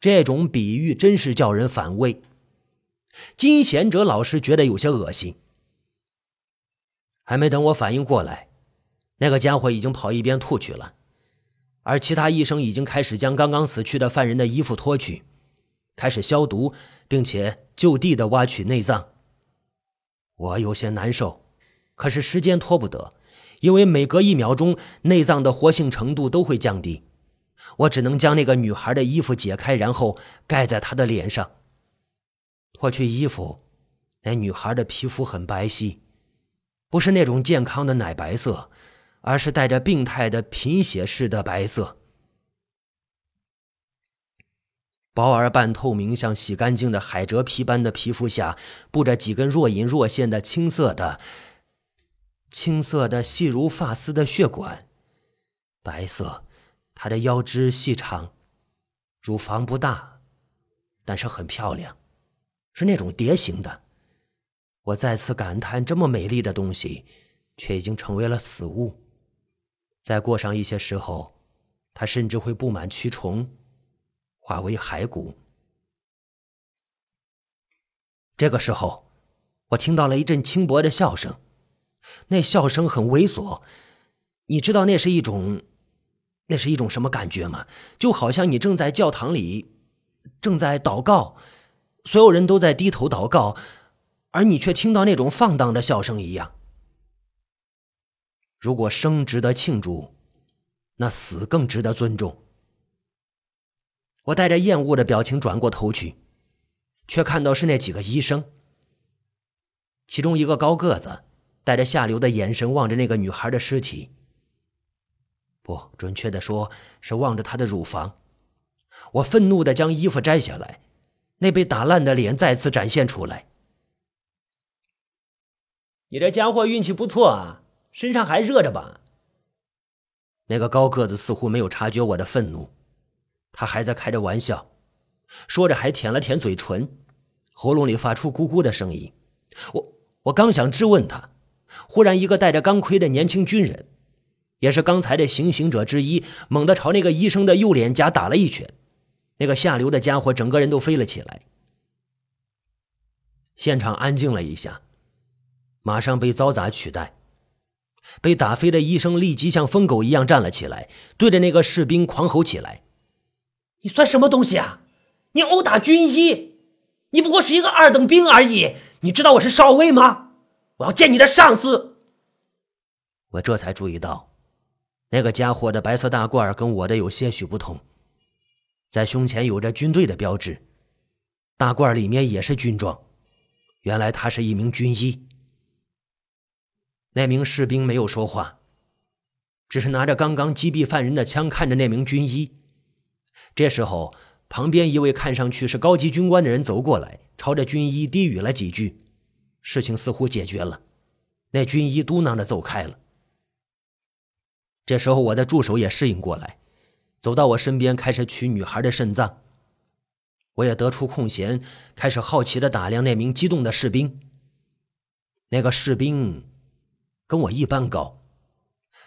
这种比喻真是叫人反胃。金贤哲老师觉得有些恶心。还没等我反应过来，那个家伙已经跑一边吐去了，而其他医生已经开始将刚刚死去的犯人的衣服脱去，开始消毒，并且就地的挖取内脏。我有些难受，可是时间拖不得，因为每隔一秒钟，内脏的活性程度都会降低。我只能将那个女孩的衣服解开，然后盖在她的脸上。脱去衣服，那女孩的皮肤很白皙。不是那种健康的奶白色，而是带着病态的贫血似的白色，薄而半透明，像洗干净的海蜇皮般的皮肤下，布着几根若隐若现的青色的、青色的细如发丝的血管。白色，她的腰肢细长，乳房不大，但是很漂亮，是那种蝶形的。我再次感叹，这么美丽的东西，却已经成为了死物。再过上一些时候，它甚至会布满蛆虫，化为骸骨。这个时候，我听到了一阵轻薄的笑声，那笑声很猥琐。你知道那是一种，那是一种什么感觉吗？就好像你正在教堂里，正在祷告，所有人都在低头祷告。而你却听到那种放荡的笑声一样。如果生值得庆祝，那死更值得尊重。我带着厌恶的表情转过头去，却看到是那几个医生。其中一个高个子，带着下流的眼神望着那个女孩的尸体。不，准确的说是望着他的乳房。我愤怒的将衣服摘下来，那被打烂的脸再次展现出来。你这家伙运气不错啊，身上还热着吧？那个高个子似乎没有察觉我的愤怒，他还在开着玩笑，说着还舔了舔嘴唇，喉咙里发出咕咕的声音。我我刚想质问他，忽然一个戴着钢盔的年轻军人，也是刚才的行刑者之一，猛地朝那个医生的右脸颊打了一拳，那个下流的家伙整个人都飞了起来。现场安静了一下。马上被嘈杂取代。被打飞的医生立即像疯狗一样站了起来，对着那个士兵狂吼起来：“你算什么东西啊？你殴打军医！你不过是一个二等兵而已！你知道我是少尉吗？我要见你的上司！”我这才注意到，那个家伙的白色大褂跟我的有些许不同，在胸前有着军队的标志，大褂里面也是军装。原来他是一名军医。那名士兵没有说话，只是拿着刚刚击毙犯人的枪看着那名军医。这时候，旁边一位看上去是高级军官的人走过来，朝着军医低语了几句，事情似乎解决了。那军医嘟囔着走开了。这时候，我的助手也适应过来，走到我身边开始取女孩的肾脏。我也得出空闲，开始好奇的打量那名激动的士兵。那个士兵。跟我一般高，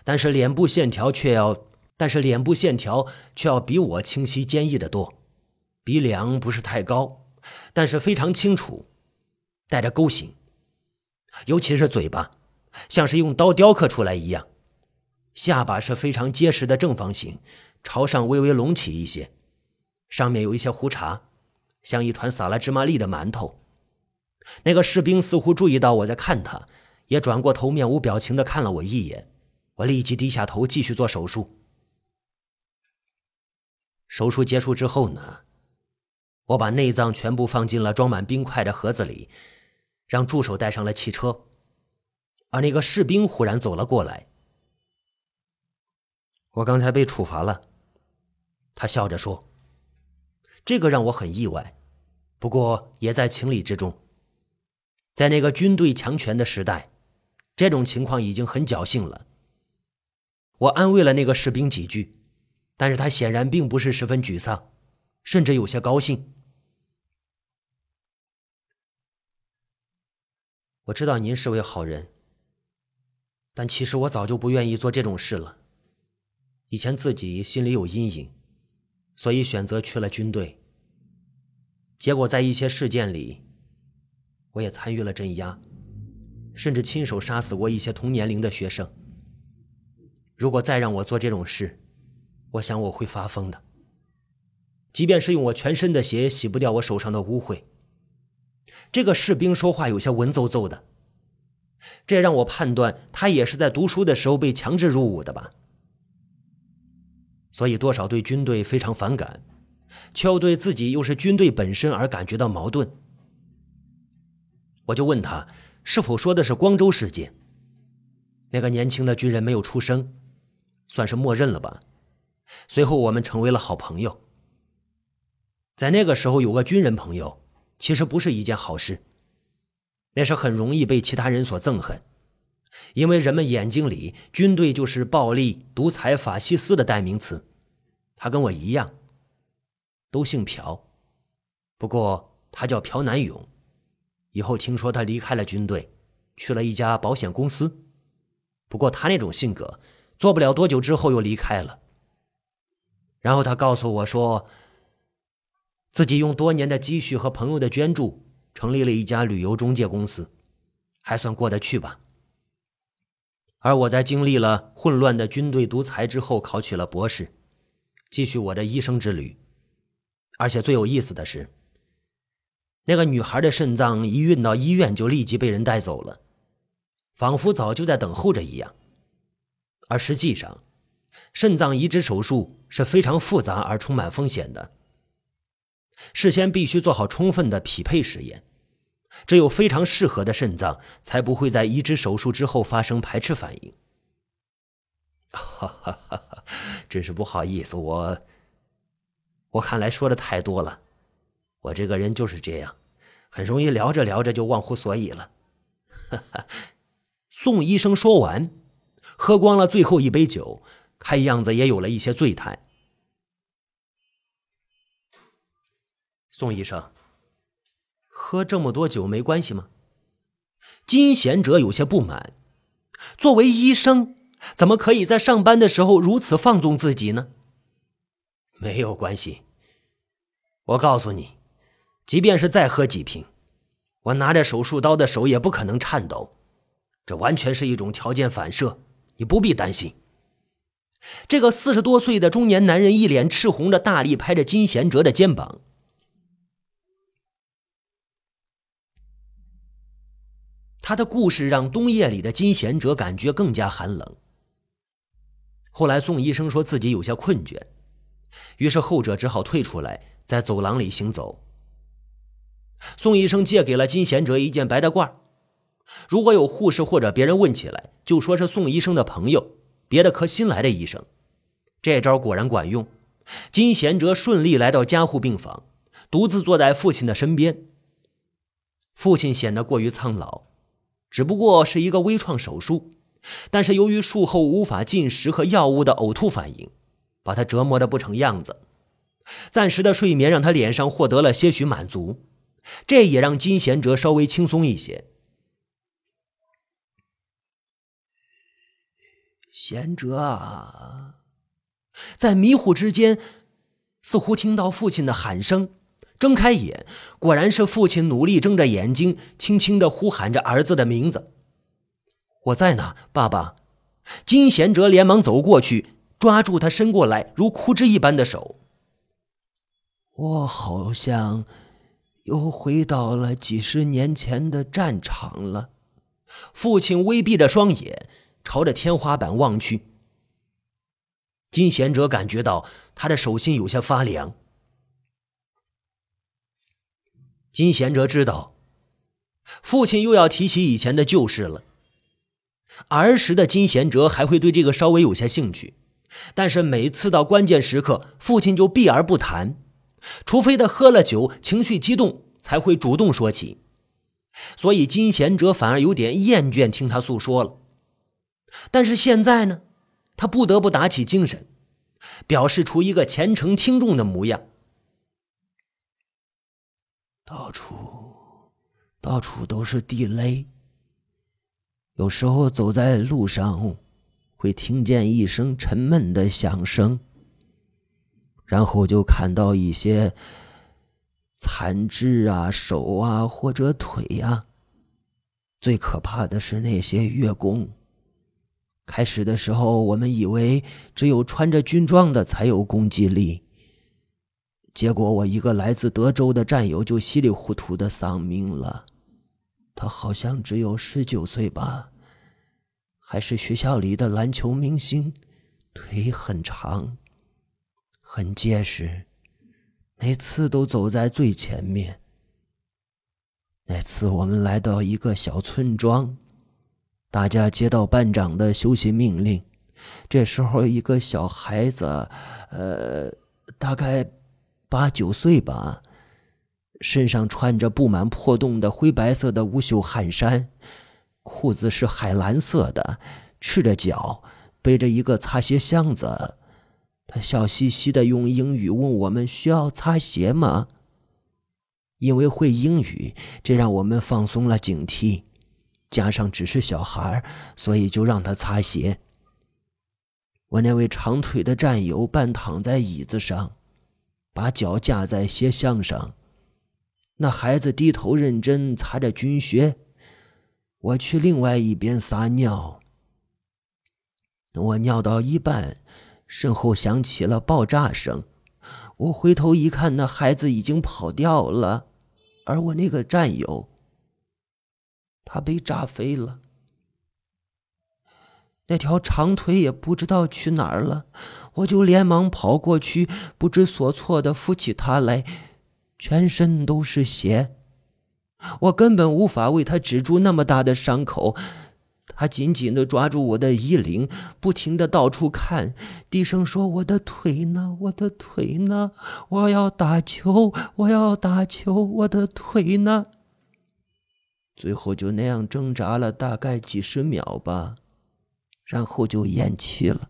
但是脸部线条却要，但是脸部线条却要比我清晰坚毅的多。鼻梁不是太高，但是非常清楚，带着勾形，尤其是嘴巴，像是用刀雕刻出来一样。下巴是非常结实的正方形，朝上微微隆起一些，上面有一些胡茬，像一团撒了芝麻粒的馒头。那个士兵似乎注意到我在看他。也转过头，面无表情的看了我一眼。我立即低下头，继续做手术。手术结束之后呢，我把内脏全部放进了装满冰块的盒子里，让助手带上了汽车。而那个士兵忽然走了过来。我刚才被处罚了，他笑着说：“这个让我很意外，不过也在情理之中。在那个军队强权的时代。”这种情况已经很侥幸了。我安慰了那个士兵几句，但是他显然并不是十分沮丧，甚至有些高兴。我知道您是位好人，但其实我早就不愿意做这种事了。以前自己心里有阴影，所以选择去了军队。结果在一些事件里，我也参与了镇压，甚至亲手杀死过一些同年龄的学生。如果再让我做这种事，我想我会发疯的。即便是用我全身的血，也洗不掉我手上的污秽。这个士兵说话有些文绉绉的，这让我判断他也是在读书的时候被强制入伍的吧。所以多少对军队非常反感。却又对自己又是军队本身而感觉到矛盾，我就问他是否说的是光州事件。那个年轻的军人没有出声，算是默认了吧。随后我们成为了好朋友。在那个时候有个军人朋友，其实不是一件好事，那是很容易被其他人所憎恨，因为人们眼睛里军队就是暴力、独裁、法西斯的代名词。他跟我一样。都姓朴，不过他叫朴南勇。以后听说他离开了军队，去了一家保险公司。不过他那种性格，做不了多久之后又离开了。然后他告诉我说，自己用多年的积蓄和朋友的捐助，成立了一家旅游中介公司，还算过得去吧。而我在经历了混乱的军队独裁之后，考取了博士，继续我的医生之旅。而且最有意思的是，那个女孩的肾脏一运到医院就立即被人带走了，仿佛早就在等候着一样。而实际上，肾脏移植手术是非常复杂而充满风险的，事先必须做好充分的匹配实验，只有非常适合的肾脏才不会在移植手术之后发生排斥反应。哈哈哈哈真是不好意思，我。我看来说的太多了，我这个人就是这样，很容易聊着聊着就忘乎所以了。哈 哈宋医生说完，喝光了最后一杯酒，看样子也有了一些醉态。宋医生，喝这么多酒没关系吗？金贤哲有些不满，作为医生，怎么可以在上班的时候如此放纵自己呢？没有关系。我告诉你，即便是再喝几瓶，我拿着手术刀的手也不可能颤抖。这完全是一种条件反射，你不必担心。这个四十多岁的中年男人一脸赤红的大力拍着金贤哲的肩膀。他的故事让冬夜里的金贤哲感觉更加寒冷。后来宋医生说自己有些困倦。于是后者只好退出来，在走廊里行走。宋医生借给了金贤哲一件白大褂，如果有护士或者别人问起来，就说是宋医生的朋友，别的科新来的医生。这招果然管用，金贤哲顺利来到加护病房，独自坐在父亲的身边。父亲显得过于苍老，只不过是一个微创手术，但是由于术后无法进食和药物的呕吐反应。把他折磨的不成样子，暂时的睡眠让他脸上获得了些许满足，这也让金贤哲稍微轻松一些。贤哲啊，在迷糊之间，似乎听到父亲的喊声，睁开眼，果然是父亲努力睁着眼睛，轻轻的呼喊着儿子的名字：“我在呢，爸爸。”金贤哲连忙走过去。抓住他伸过来如枯枝一般的手，我好像又回到了几十年前的战场了。父亲微闭着双眼，朝着天花板望去。金贤哲感觉到他的手心有些发凉。金贤哲知道，父亲又要提起以前的旧事了。儿时的金贤哲还会对这个稍微有些兴趣。但是每次到关键时刻，父亲就避而不谈，除非他喝了酒，情绪激动，才会主动说起。所以金贤哲反而有点厌倦听他诉说了。但是现在呢，他不得不打起精神，表示出一个虔诚听众的模样。到处，到处都是地雷，有时候走在路上。会听见一声沉闷的响声，然后就看到一些残肢啊、手啊或者腿呀。最可怕的是那些月宫。开始的时候，我们以为只有穿着军装的才有攻击力。结果，我一个来自德州的战友就稀里糊涂的丧命了。他好像只有十九岁吧，还是学校里的篮球明星，腿很长，很结实。每次都走在最前面。那次我们来到一个小村庄，大家接到班长的休息命令。这时候，一个小孩子，呃，大概八九岁吧，身上穿着布满破洞的灰白色的无袖汗衫，裤子是海蓝色的，赤着脚，背着一个擦鞋箱子。他笑嘻嘻的用英语问我们：“需要擦鞋吗？”因为会英语，这让我们放松了警惕。加上只是小孩，所以就让他擦鞋。我那位长腿的战友半躺在椅子上，把脚架在鞋箱上。那孩子低头认真擦着军靴。我去另外一边撒尿。等我尿到一半。身后响起了爆炸声，我回头一看，那孩子已经跑掉了，而我那个战友，他被炸飞了。那条长腿也不知道去哪儿了，我就连忙跑过去，不知所措的扶起他来，全身都是血，我根本无法为他止住那么大的伤口。他紧紧地抓住我的衣领，不停地到处看，低声说：“我的腿呢？我的腿呢？我要打球！我要打球！我的腿呢？”最后就那样挣扎了大概几十秒吧，然后就咽气了。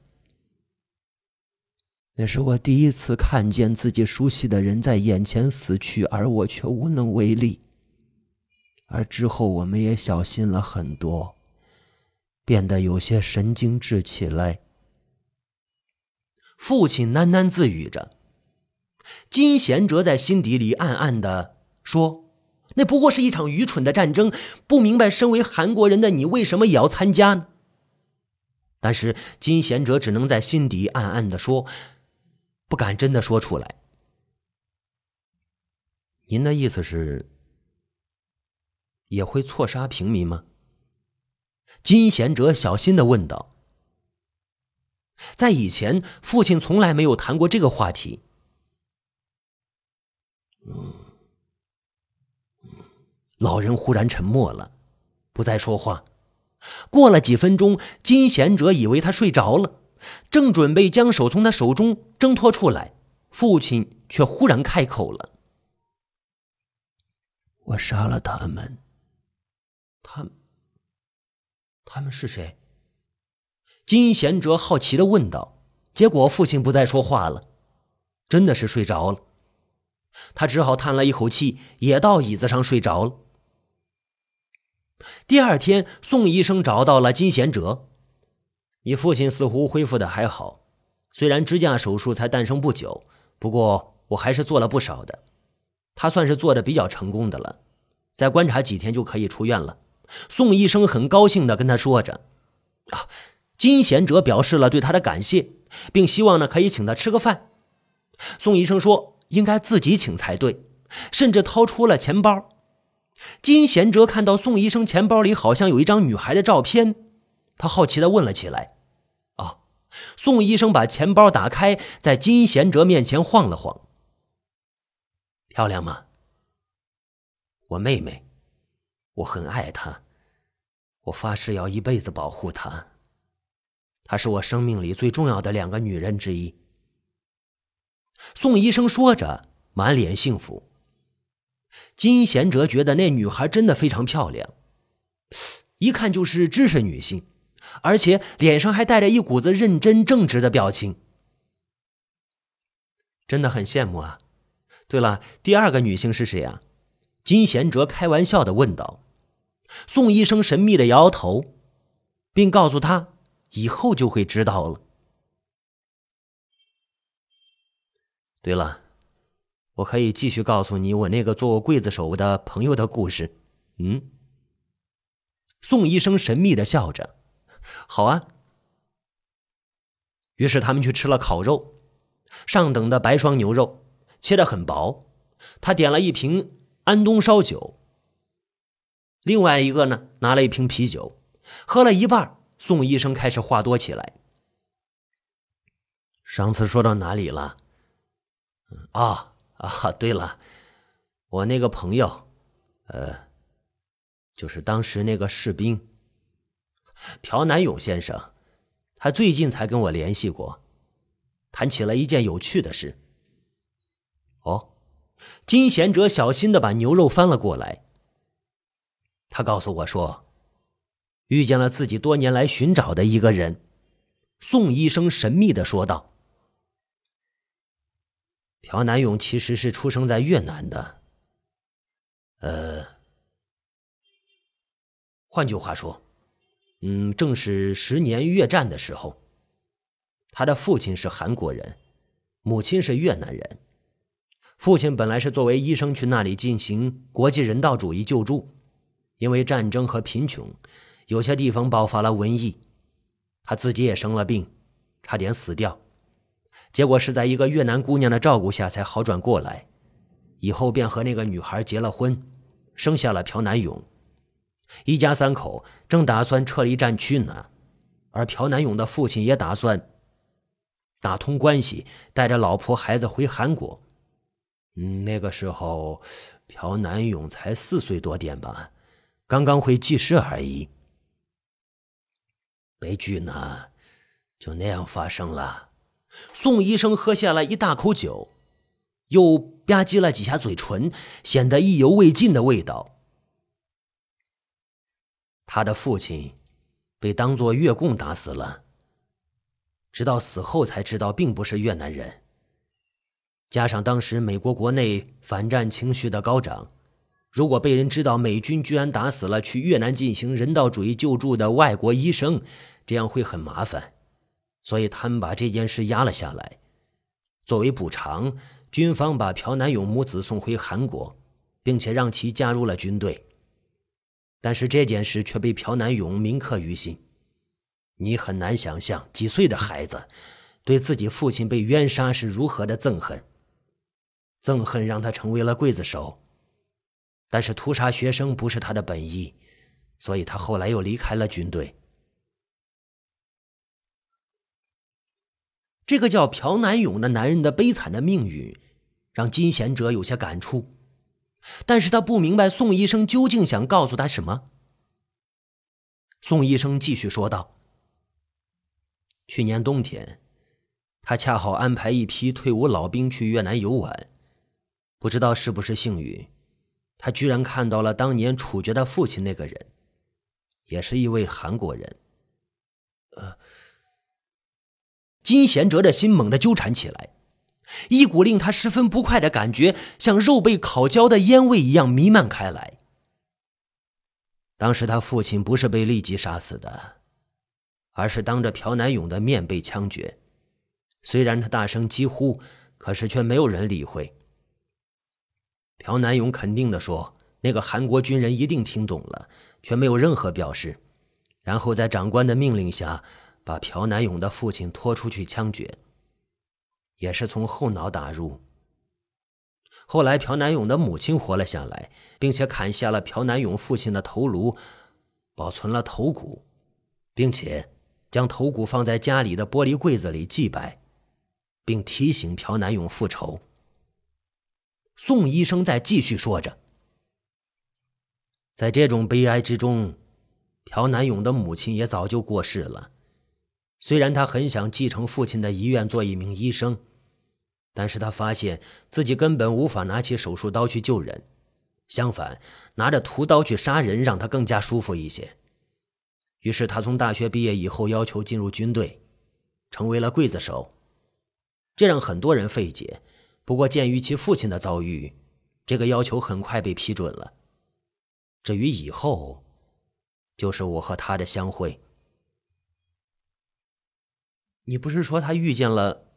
那是我第一次看见自己熟悉的人在眼前死去，而我却无能为力。而之后，我们也小心了很多。变得有些神经质起来。父亲喃喃自语着，金贤哲在心底里暗暗的说：“那不过是一场愚蠢的战争，不明白身为韩国人的你为什么也要参加呢？”但是金贤哲只能在心底暗暗的说，不敢真的说出来。您的意思是，也会错杀平民吗？金贤哲小心的问道：“在以前，父亲从来没有谈过这个话题。”，老人忽然沉默了，不再说话。过了几分钟，金贤哲以为他睡着了，正准备将手从他手中挣脱出来，父亲却忽然开口了：“我杀了他们。”他。他们是谁？金贤哲好奇的问道。结果父亲不再说话了，真的是睡着了。他只好叹了一口气，也到椅子上睡着了。第二天，宋医生找到了金贤哲：“你父亲似乎恢复的还好，虽然支架手术才诞生不久，不过我还是做了不少的。他算是做的比较成功的了，再观察几天就可以出院了。”宋医生很高兴的跟他说着：“啊，金贤哲表示了对他的感谢，并希望呢可以请他吃个饭。”宋医生说：“应该自己请才对，甚至掏出了钱包。”金贤哲看到宋医生钱包里好像有一张女孩的照片，他好奇的问了起来：“啊？”宋医生把钱包打开，在金贤哲面前晃了晃：“漂亮吗？我妹妹。”我很爱她，我发誓要一辈子保护她。她是我生命里最重要的两个女人之一。宋医生说着，满脸幸福。金贤哲觉得那女孩真的非常漂亮，一看就是知识女性，而且脸上还带着一股子认真正直的表情，真的很羡慕啊。对了，第二个女性是谁啊？金贤哲开玩笑的问道。宋医生神秘的摇摇头，并告诉他：“以后就会知道了。”对了，我可以继续告诉你我那个做过刽子手的朋友的故事。嗯，宋医生神秘的笑着。好啊。于是他们去吃了烤肉，上等的白霜牛肉，切的很薄。他点了一瓶安东烧酒。另外一个呢，拿了一瓶啤酒，喝了一半，宋医生开始话多起来。上次说到哪里了？啊啊，对了，我那个朋友，呃，就是当时那个士兵，朴南勇先生，他最近才跟我联系过，谈起了一件有趣的事。哦，金贤哲小心的把牛肉翻了过来。他告诉我说，遇见了自己多年来寻找的一个人。宋医生神秘的说道：“朴南勇其实是出生在越南的。呃，换句话说，嗯，正是十年越战的时候，他的父亲是韩国人，母亲是越南人。父亲本来是作为医生去那里进行国际人道主义救助。”因为战争和贫穷，有些地方爆发了瘟疫，他自己也生了病，差点死掉。结果是在一个越南姑娘的照顾下才好转过来，以后便和那个女孩结了婚，生下了朴南勇。一家三口正打算撤离战区呢，而朴南勇的父亲也打算打通关系，带着老婆孩子回韩国。嗯，那个时候朴南勇才四岁多点吧。刚刚会记事而已，悲剧呢，就那样发生了。宋医生喝下了一大口酒，又吧唧了几下嘴唇，显得意犹未尽的味道。他的父亲被当作越共打死了，直到死后才知道并不是越南人。加上当时美国国内反战情绪的高涨。如果被人知道美军居然打死了去越南进行人道主义救助的外国医生，这样会很麻烦，所以他们把这件事压了下来。作为补偿，军方把朴南勇母子送回韩国，并且让其加入了军队。但是这件事却被朴南勇铭刻于心。你很难想象几岁的孩子对自己父亲被冤杀是如何的憎恨，憎恨让他成为了刽子手。但是屠杀学生不是他的本意，所以他后来又离开了军队。这个叫朴南勇的男人的悲惨的命运，让金贤哲有些感触，但是他不明白宋医生究竟想告诉他什么。宋医生继续说道：“去年冬天，他恰好安排一批退伍老兵去越南游玩，不知道是不是幸运。”他居然看到了当年处决他父亲那个人，也是一位韩国人。呃，金贤哲的心猛地纠缠起来，一股令他十分不快的感觉，像肉被烤焦的烟味一样弥漫开来。当时他父亲不是被立即杀死的，而是当着朴南勇的面被枪决。虽然他大声疾呼，可是却没有人理会。朴南勇肯定地说：“那个韩国军人一定听懂了，却没有任何表示。”然后在长官的命令下，把朴南勇的父亲拖出去枪决，也是从后脑打入。后来，朴南勇的母亲活了下来，并且砍下了朴南勇父亲的头颅，保存了头骨，并且将头骨放在家里的玻璃柜子里祭拜，并提醒朴南勇复仇。宋医生在继续说着，在这种悲哀之中，朴南勇的母亲也早就过世了。虽然他很想继承父亲的遗愿，做一名医生，但是他发现自己根本无法拿起手术刀去救人，相反，拿着屠刀去杀人让他更加舒服一些。于是，他从大学毕业以后要求进入军队，成为了刽子手，这让很多人费解。不过，鉴于其父亲的遭遇，这个要求很快被批准了。至于以后，就是我和他的相会。你不是说他遇见了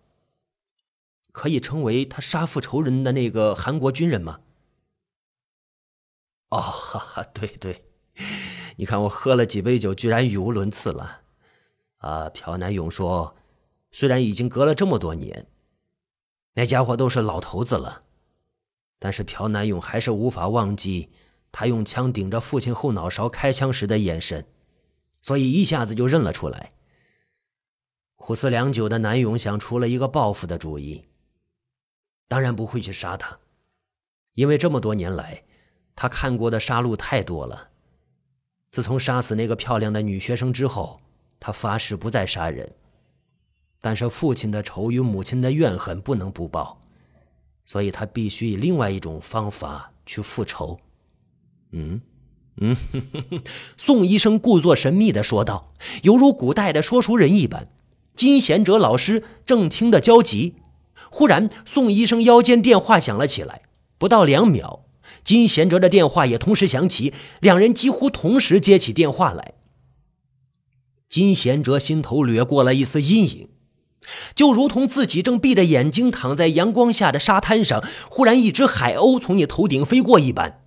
可以成为他杀父仇人的那个韩国军人吗？哦，哈哈，对对，你看我喝了几杯酒，居然语无伦次了。啊，朴南勇说，虽然已经隔了这么多年，那家伙都是老头子了，但是朴南勇还是无法忘记他用枪顶着父亲后脑勺开枪时的眼神，所以一下子就认了出来。苦思良久的南勇想出了一个报复的主意。当然不会去杀他，因为这么多年来，他看过的杀戮太多了。自从杀死那个漂亮的女学生之后，他发誓不再杀人。但是父亲的仇与母亲的怨恨不能不报，所以他必须以另外一种方法去复仇。嗯，嗯，宋医生故作神秘的说道，犹如古代的说书人一般。金贤哲老师正听得焦急。忽然，宋医生腰间电话响了起来。不到两秒，金贤哲的电话也同时响起，两人几乎同时接起电话来。金贤哲心头掠过了一丝阴影，就如同自己正闭着眼睛躺在阳光下的沙滩上，忽然一只海鸥从你头顶飞过一般。